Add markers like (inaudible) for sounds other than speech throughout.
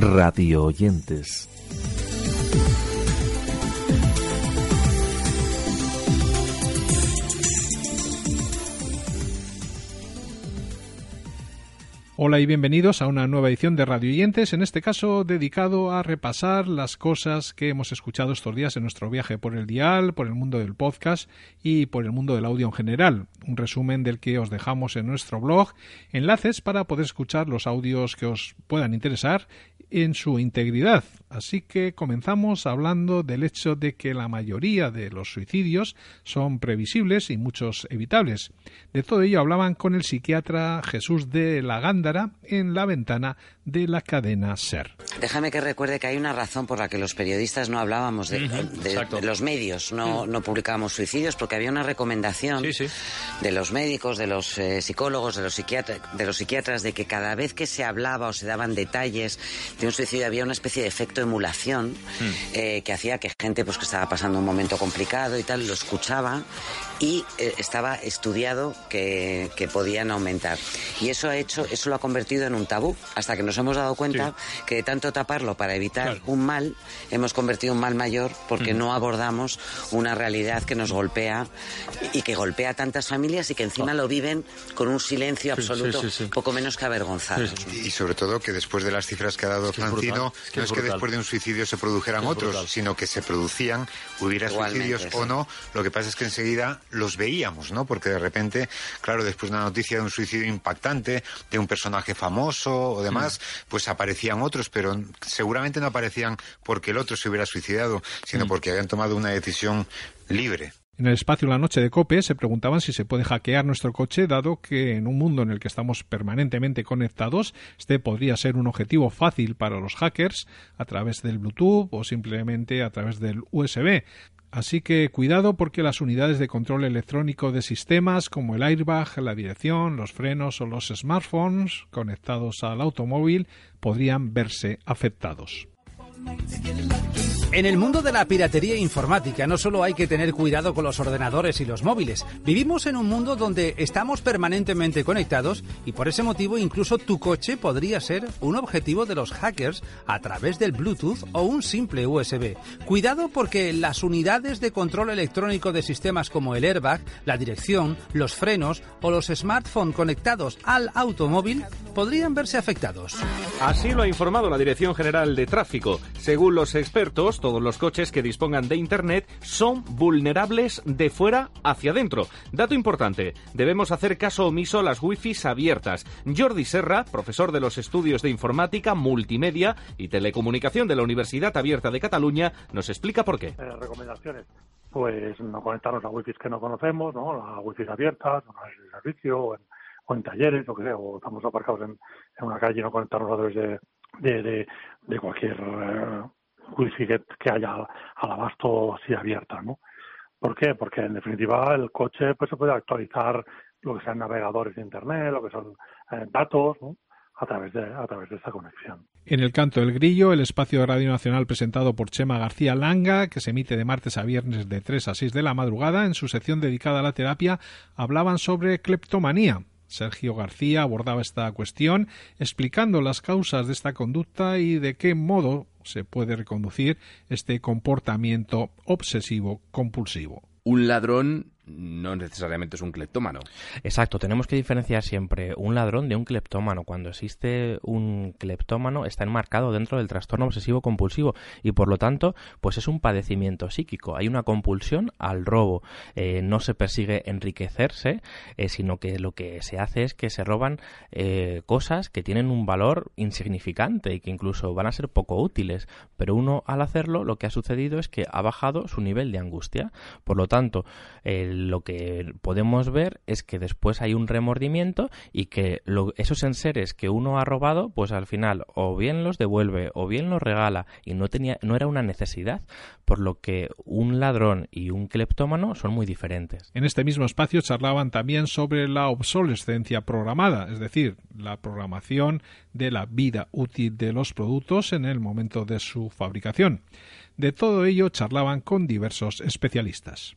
Radio oyentes. Hola y bienvenidos a una nueva edición de Radio Oyentes, en este caso dedicado a repasar las cosas que hemos escuchado estos días en nuestro viaje por el dial, por el mundo del podcast y por el mundo del audio en general. Un resumen del que os dejamos en nuestro blog, enlaces para poder escuchar los audios que os puedan interesar en su integridad. Así que comenzamos hablando del hecho de que la mayoría de los suicidios son previsibles y muchos evitables. De todo ello hablaban con el psiquiatra Jesús de la Gándara en la ventana de la cadena SER. Déjame que recuerde que hay una razón por la que los periodistas no hablábamos de, los medios, no, no, publicábamos suicidios, porque había una recomendación de los médicos, de los eh, psicólogos, de los, de los psiquiatras, de que cada vez que se hablaba o se daban detalles de un suicidio había una especie de efecto emulación hmm. eh, que hacía que gente pues que estaba pasando un momento complicado y tal lo escuchaba y eh, estaba estudiado que, podían aumentar. Y eso ha hecho eso lo ha convertido en un tabú hasta que nos hemos dado cuenta que de tanto taparlo para evitar un mal hemos convertido un mal mayor porque hmm. no abordamos una realidad que nos golpea y que golpea a tantas familias y que encima lo viven con un silencio absoluto poco menos que avergonzado y sobre todo que después de las cifras que ha dado no es que después de un suicidio se produjeran otros, sino que se producían, hubiera suicidios o no. Lo que pasa es que enseguida los veíamos, ¿no? Porque de repente, claro, después de una noticia de un suicidio impactante, de un personaje famoso o demás, mm. pues aparecían otros, pero seguramente no aparecían porque el otro se hubiera suicidado, sino mm. porque habían tomado una decisión libre. En el espacio La Noche de Cope se preguntaban si se puede hackear nuestro coche, dado que en un mundo en el que estamos permanentemente conectados, este podría ser un objetivo fácil para los hackers a través del Bluetooth o simplemente a través del USB. Así que cuidado porque las unidades de control electrónico de sistemas como el airbag, la dirección, los frenos o los smartphones conectados al automóvil podrían verse afectados. En el mundo de la piratería informática no solo hay que tener cuidado con los ordenadores y los móviles, vivimos en un mundo donde estamos permanentemente conectados y por ese motivo incluso tu coche podría ser un objetivo de los hackers a través del Bluetooth o un simple USB. Cuidado porque las unidades de control electrónico de sistemas como el airbag, la dirección, los frenos o los smartphones conectados al automóvil podrían verse afectados. Así lo ha informado la Dirección General de Tráfico. Según los expertos, todos los coches que dispongan de Internet son vulnerables de fuera hacia adentro. Dato importante, debemos hacer caso omiso a las wifi abiertas. Jordi Serra, profesor de los estudios de informática, multimedia y telecomunicación de la Universidad Abierta de Cataluña, nos explica por qué. Eh, recomendaciones. Pues no conectarnos a wifi que no conocemos, ¿no? A wifi abiertas, en servicio o en, talleres, lo que sea, o estamos aparcados en, una calle y no conectarnos a través de, de cualquier eh, wifi que, haya al abasto así abierta, ¿no? ¿Por qué? Porque en definitiva el coche pues se puede actualizar lo que sean navegadores de internet, lo que son eh, datos, ¿no? a través de a través de esta conexión. En el canto del grillo, el espacio de Radio Nacional presentado por Chema García Langa, que se emite de martes a viernes de 3 a 6 de la madrugada, en su sección dedicada a la terapia, hablaban sobre cleptomanía, Sergio García abordaba esta cuestión explicando las causas de esta conducta y de qué modo se puede reconducir este comportamiento obsesivo compulsivo. Un ladrón no necesariamente es un cleptómano. Exacto, tenemos que diferenciar siempre un ladrón de un cleptómano. Cuando existe un cleptómano está enmarcado dentro del trastorno obsesivo compulsivo y por lo tanto pues es un padecimiento psíquico. Hay una compulsión al robo. Eh, no se persigue enriquecerse, eh, sino que lo que se hace es que se roban eh, cosas que tienen un valor insignificante y que incluso van a ser poco útiles. Pero uno al hacerlo lo que ha sucedido es que ha bajado su nivel de angustia. Por lo tanto, lo que podemos ver es que después hay un remordimiento y que esos enseres que uno ha robado, pues al final o bien los devuelve o bien los regala y no tenía, no era una necesidad, por lo que un ladrón y un cleptómano son muy diferentes. En este mismo espacio charlaban también sobre la obsolescencia programada, es decir, la programación de la vida útil de los productos en el momento de su fabricación. De todo ello charlaban con diversos especialistas.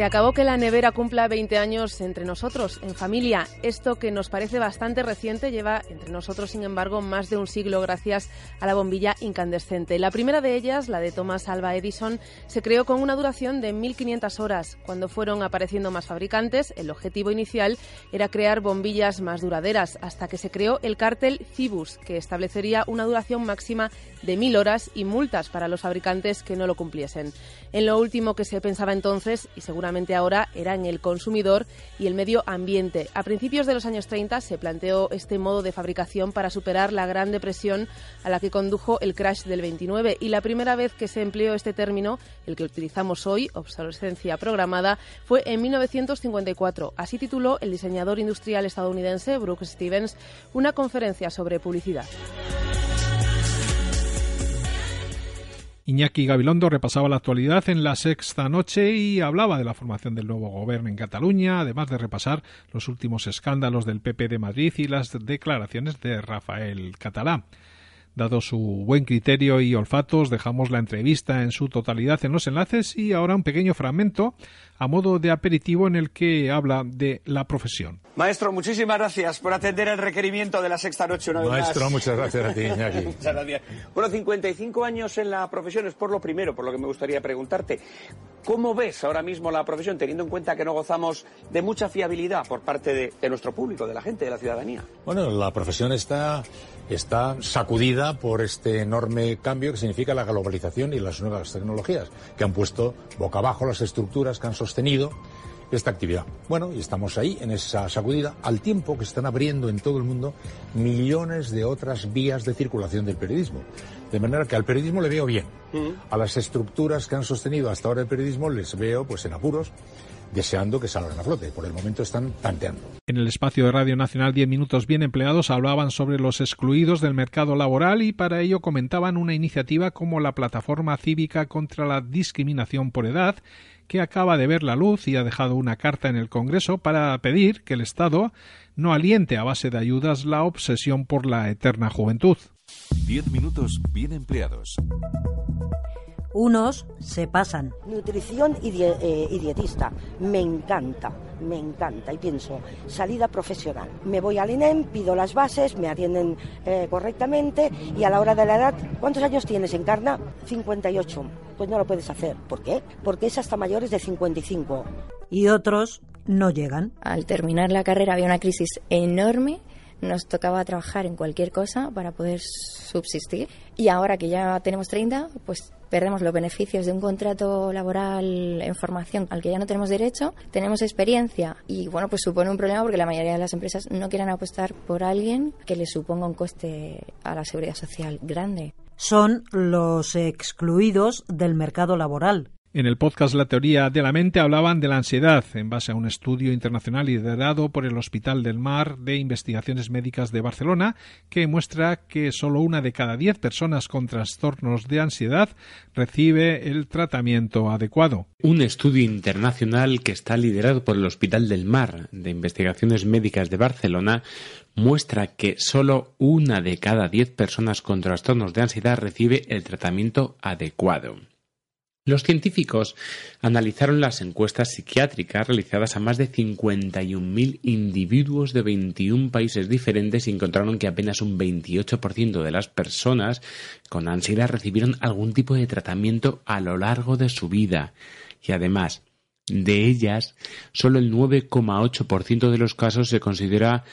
Se acabó que la nevera cumpla 20 años entre nosotros, en familia. Esto que nos parece bastante reciente lleva entre nosotros, sin embargo, más de un siglo gracias a la bombilla incandescente. La primera de ellas, la de Thomas Alva Edison, se creó con una duración de 1.500 horas. Cuando fueron apareciendo más fabricantes, el objetivo inicial era crear bombillas más duraderas, hasta que se creó el cártel Cibus, que establecería una duración máxima de 1.000 horas y multas para los fabricantes que no lo cumpliesen. En lo último que se pensaba entonces, y según seguramente ahora era en el consumidor y el medio ambiente. A principios de los años 30 se planteó este modo de fabricación para superar la gran depresión a la que condujo el crash del 29 y la primera vez que se empleó este término, el que utilizamos hoy, obsolescencia programada, fue en 1954. Así tituló el diseñador industrial estadounidense Brooks Stevens una conferencia sobre publicidad. Iñaki Gabilondo repasaba la actualidad en la sexta noche y hablaba de la formación del nuevo gobierno en Cataluña, además de repasar los últimos escándalos del PP de Madrid y las declaraciones de Rafael Catalá. Dado su buen criterio y olfatos, dejamos la entrevista en su totalidad en los enlaces y ahora un pequeño fragmento a modo de aperitivo en el que habla de la profesión. Maestro, muchísimas gracias por atender el requerimiento de la sexta noche una vez Maestro, muchas gracias a ti, (laughs) Iñaki. muchas gracias. Bueno, 55 años en la profesión es por lo primero, por lo que me gustaría preguntarte. ¿Cómo ves ahora mismo la profesión, teniendo en cuenta que no gozamos de mucha fiabilidad por parte de, de nuestro público, de la gente, de la ciudadanía? Bueno, la profesión está está sacudida por este enorme cambio que significa la globalización y las nuevas tecnologías, que han puesto boca abajo las estructuras que han sostenido esta actividad. Bueno, y estamos ahí en esa sacudida, al tiempo que están abriendo en todo el mundo millones de otras vías de circulación del periodismo. De manera que al periodismo le veo bien. A las estructuras que han sostenido hasta ahora el periodismo les veo pues en apuros deseando que salgan a flote. Por el momento están tanteando. En el espacio de Radio Nacional 10 minutos bien empleados hablaban sobre los excluidos del mercado laboral y para ello comentaban una iniciativa como la Plataforma Cívica contra la Discriminación por Edad que acaba de ver la luz y ha dejado una carta en el Congreso para pedir que el Estado no aliente a base de ayudas la obsesión por la eterna juventud. 10 minutos bien empleados. Unos se pasan. Nutrición eh, y, dietista. Me encanta, me encanta. Y pienso, salida profesional. Me voy al INEM, pido las bases, me atienden eh, correctamente y a la hora de la edad, ¿cuántos años tienes, Encarna? 58. Pues no lo puedes hacer. ¿Por qué? Porque es hasta mayores de 55. Y otros no llegan. Al terminar la carrera había una crisis enorme nos tocaba trabajar en cualquier cosa para poder subsistir. Y ahora que ya tenemos 30, pues perdemos los beneficios de un contrato laboral en formación al que ya no tenemos derecho, tenemos experiencia y bueno, pues supone un problema porque la mayoría de las empresas no quieren apostar por alguien que le suponga un coste a la seguridad social grande. Son los excluidos del mercado laboral. En el podcast La teoría de la mente hablaban de la ansiedad en base a un estudio internacional liderado por el Hospital del Mar de Investigaciones Médicas de Barcelona que muestra que solo una de cada diez personas con trastornos de ansiedad recibe el tratamiento adecuado. Un estudio internacional que está liderado por el Hospital del Mar de Investigaciones Médicas de Barcelona muestra que solo una de cada diez personas con trastornos de ansiedad recibe el tratamiento adecuado. Los científicos analizaron las encuestas psiquiátricas realizadas a más de 51.000 individuos de 21 países diferentes y encontraron que apenas un 28% de las personas con ansiedad recibieron algún tipo de tratamiento a lo largo de su vida. Y además, de ellas, solo el 9,8% de los casos se considera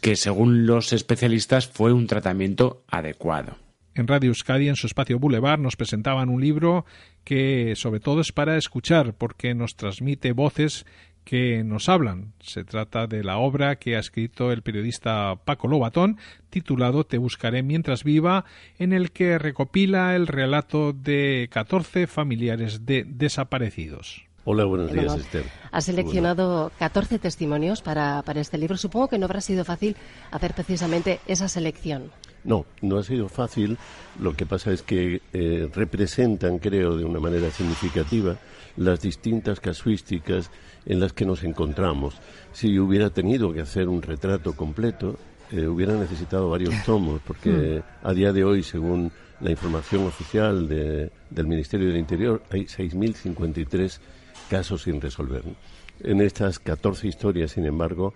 que, según los especialistas, fue un tratamiento adecuado en Radio Euskadi, en su espacio Boulevard, nos presentaban un libro que sobre todo es para escuchar, porque nos transmite voces que nos hablan. Se trata de la obra que ha escrito el periodista Paco Lobatón, titulado Te buscaré mientras viva, en el que recopila el relato de 14 familiares de desaparecidos. Hola, buenos días, Esther. Ha seleccionado 14 testimonios para, para este libro. Supongo que no habrá sido fácil hacer precisamente esa selección. No, no ha sido fácil. Lo que pasa es que eh, representan, creo, de una manera significativa las distintas casuísticas en las que nos encontramos. Si hubiera tenido que hacer un retrato completo, eh, hubiera necesitado varios (laughs) tomos, porque hmm. a día de hoy, según la información oficial del Ministerio del Interior, hay 6.053 casos sin resolver. En estas 14 historias, sin embargo,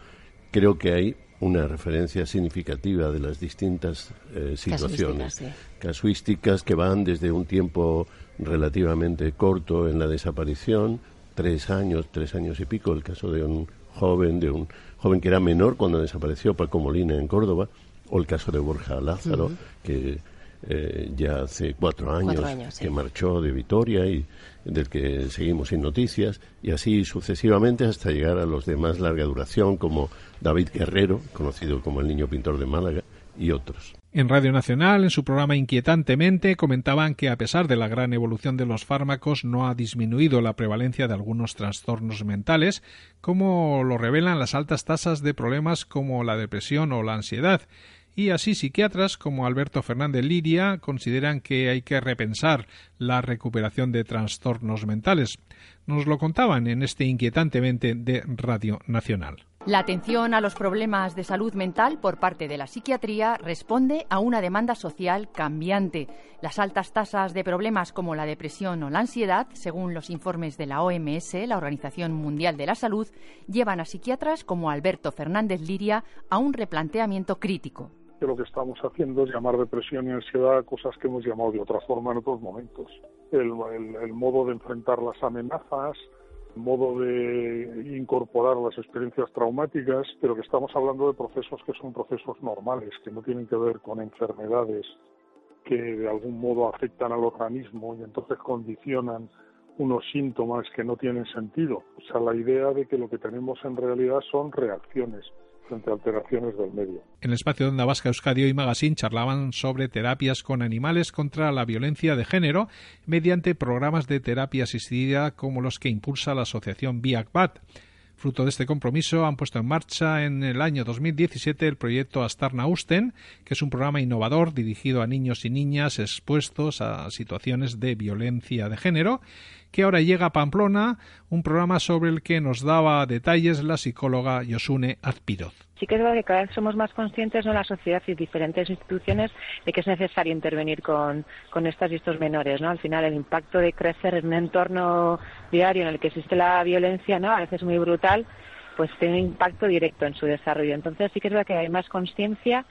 creo que hay una referencia significativa de las distintas eh, situaciones casuísticas que van desde un tiempo relativamente corto en la desaparición, tres años, tres años y pico, el caso de un joven, de un joven que era menor cuando desapareció Paco Molina en Córdoba, o el caso de Borja Lázaro, que eh, ya hace cuatro años, que marchó de Vitoria y del que seguimos sin noticias, y así sucesivamente hasta llegar a los de más larga duración, como David Guerrero, conocido como el niño pintor de Málaga, y otros. En Radio Nacional, en su programa Inquietantemente, comentaban que a pesar de la gran evolución de los fármacos, no ha disminuido la prevalencia de algunos trastornos mentales, como lo revelan las altas tasas de problemas como la depresión o la ansiedad y así psiquiatras como Alberto Fernández Liria consideran que hay que repensar la recuperación de trastornos mentales. Nos lo contaban en este inquietantemente de Radio Nacional. La atención a los problemas de salud mental por parte de la psiquiatría responde a una demanda social cambiante. Las altas tasas de problemas como la depresión o la ansiedad, según los informes de la OMS, la Organización Mundial de la Salud, llevan a psiquiatras como Alberto Fernández Liria a un replanteamiento crítico que lo que estamos haciendo es llamar depresión y ansiedad a cosas que hemos llamado de otra forma en otros momentos. El, modo de enfrentar las amenazas, el modo de incorporar las experiencias traumáticas, pero que estamos hablando de procesos que son procesos normales, que no tienen que ver con enfermedades que de algún modo afectan al organismo y entonces condicionan unos síntomas que no tienen sentido. O sea, la idea de que lo que tenemos en realidad son reacciones frente alteraciones del medio. En el espacio de Onda Vasca Euskadi y Magazine charlaban sobre terapias con animales contra la violencia de género mediante programas de terapia asistida como los que impulsa la asociación BIACBAT. Fruto de este compromiso, han puesto en marcha en el año 2017 el proyecto Astarna Usten, que es un programa innovador dirigido a niños y niñas expuestos a situaciones de violencia de género que ahora llega a Pamplona, un programa sobre el que nos daba detalles la psicóloga Yosune Azpiroz. Sí que es verdad que cada vez somos más conscientes, ¿no? la sociedad y diferentes instituciones, de que es necesario intervenir con, con estas y estos menores. ¿no? Al final, el impacto de crecer en un entorno diario en el que existe la violencia, ¿no? a veces muy brutal, pues tiene un impacto directo en su desarrollo. Entonces, sí que es verdad que hay más conciencia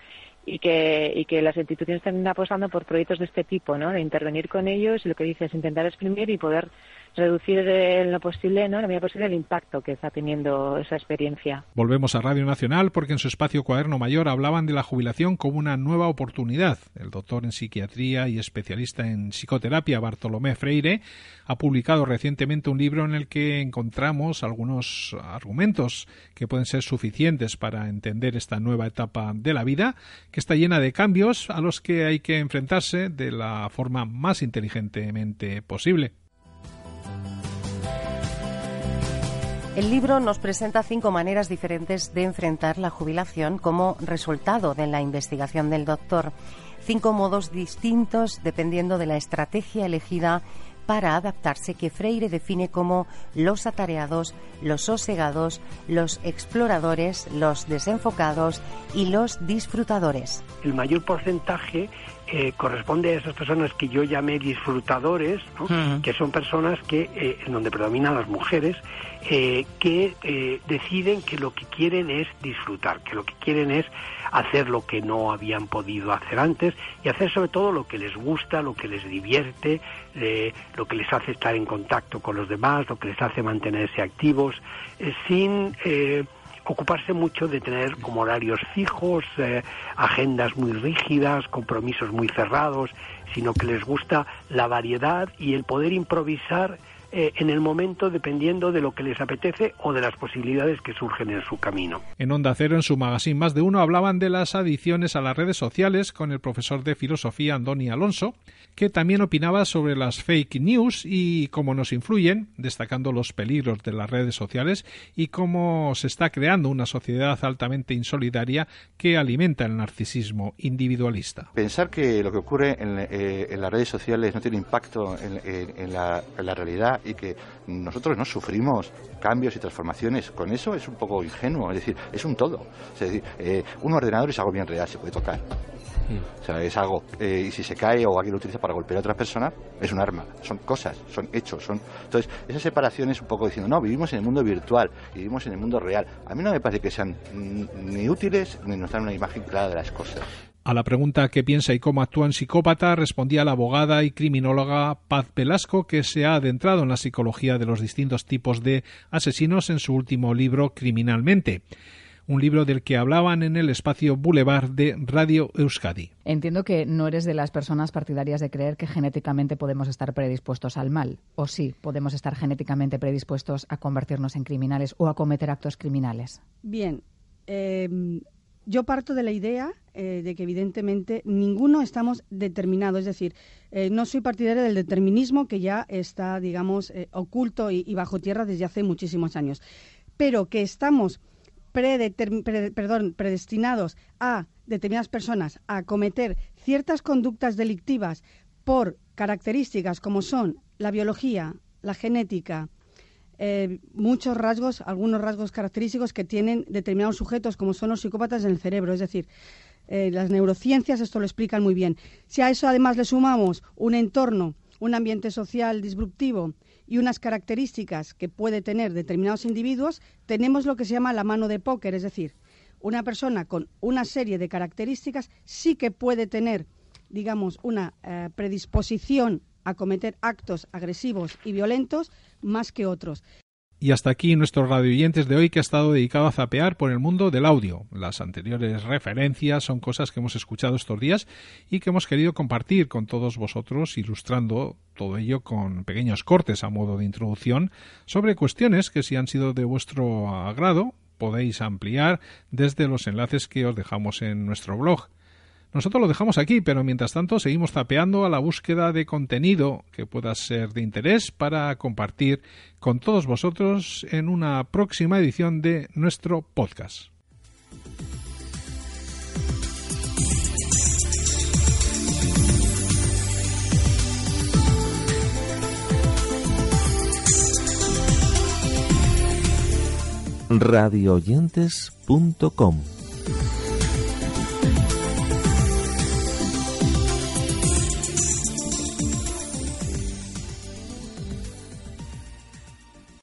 y que, y que las instituciones están apostando por proyectos de este tipo, ¿no? De intervenir con ellos y lo que dices, es intentar exprimir y poder reducir en lo posible, ¿no? la medida posible, el impacto que está teniendo esa experiencia. Volvemos a Radio Nacional porque en su espacio Cuaderno Mayor hablaban de la jubilación como una nueva oportunidad. El doctor en psiquiatría y especialista en psicoterapia, Bartolomé Freire, ha publicado recientemente un libro en el que encontramos algunos argumentos que pueden ser suficientes para entender esta nueva etapa de la vida, que está llena de cambios a los que hay que enfrentarse de la forma más inteligentemente posible. El libro nos presenta cinco maneras diferentes de enfrentar la jubilación como resultado de la investigación del doctor. Cinco modos distintos dependiendo de la estrategia elegida para adaptarse que Freire define como los atareados, los sosegados, los exploradores, los desenfocados y los disfrutadores. El mayor porcentaje eh, corresponde a esas personas que yo llamé disfrutadores, que son personas que eh, en donde predominan las mujeres, eh, que deciden que lo que quieren es disfrutar, que lo que quieren es hacer lo que no habían podido hacer antes y hacer sobre todo lo que les gusta, lo que les divierte, lo que les hace estar en contacto con los demás, lo que les hace mantenerse activos, sin ocuparse mucho de tener como horarios fijos, eh, agendas muy rígidas, compromisos muy cerrados, sino que les gusta la variedad y el poder improvisar eh, en el momento dependiendo de lo que les apetece o de las posibilidades que surgen en su camino. En Onda Cero, en su magazine Más de Uno, hablaban de las adicciones a las redes sociales con el profesor de filosofía Andoni Alonso, que también opinaba sobre las fake news y cómo nos influyen, destacando los peligros de las redes sociales y cómo se está creando una sociedad altamente insolidaria que alimenta el narcisismo individualista. Pensar que lo que ocurre en, eh, las redes sociales no tiene impacto en la realidad y que nosotros no sufrimos cambios y transformaciones con eso es un poco ingenuo, es decir, es un todo. Es decir, eh, un ordenador es algo bien real, se puede tocar. O sea, es algo, eh, y si se cae o alguien lo utiliza para golpear a otra persona, es un arma, son cosas, son hechos, son... Entonces, esa separación es un poco diciendo, no, vivimos en el mundo virtual, vivimos en el mundo real. A mí no me parece que sean ni útiles ni nos dan una imagen clara de las cosas. A la pregunta qué piensa y cómo actúa en psicópata respondía la abogada y criminóloga Paz Velasco, que se ha adentrado en la psicología de los distintos tipos de asesinos en su último libro Criminalmente un libro del que hablaban en el espacio Boulevard de Radio Euskadi. Entiendo que no eres de las personas partidarias de creer que genéticamente podemos estar predispuestos al mal, o sí, podemos estar genéticamente predispuestos a convertirnos en criminales o a cometer actos criminales. Bien, eh, yo parto de la idea eh, de que evidentemente ninguno estamos determinados, es decir, eh, no soy partidaria del determinismo que ya está, digamos, eh, oculto y, bajo tierra desde hace muchísimos años, pero que estamos perdón, predestinados a determinadas personas a cometer ciertas conductas delictivas por características como son la biología, la genética, eh, muchos rasgos, algunos rasgos característicos que tienen determinados sujetos, como son los psicópatas en el cerebro. Es decir, eh, las neurociencias esto lo explican muy bien. Si a eso además le sumamos un entorno, un ambiente social disruptivo y unas características que puede tener determinados individuos, tenemos lo que se llama la mano de póker, es decir, una persona con una serie de características sí que puede tener, digamos, una eh, predisposición a cometer actos agresivos y violentos más que otros. Y hasta aquí nuestro radio oyentes de hoy que ha estado dedicado a zapear por el mundo del audio. Las anteriores referencias son cosas que hemos escuchado estos días y que hemos querido compartir con todos vosotros, ilustrando todo ello con pequeños cortes a modo de introducción sobre cuestiones que si han sido de vuestro agrado podéis ampliar desde los enlaces que os dejamos en nuestro blog. Nosotros lo dejamos aquí, pero mientras tanto seguimos zapeando a la búsqueda de contenido que pueda ser de interés para compartir con todos vosotros en una próxima edición de nuestro podcast. radioyentes.com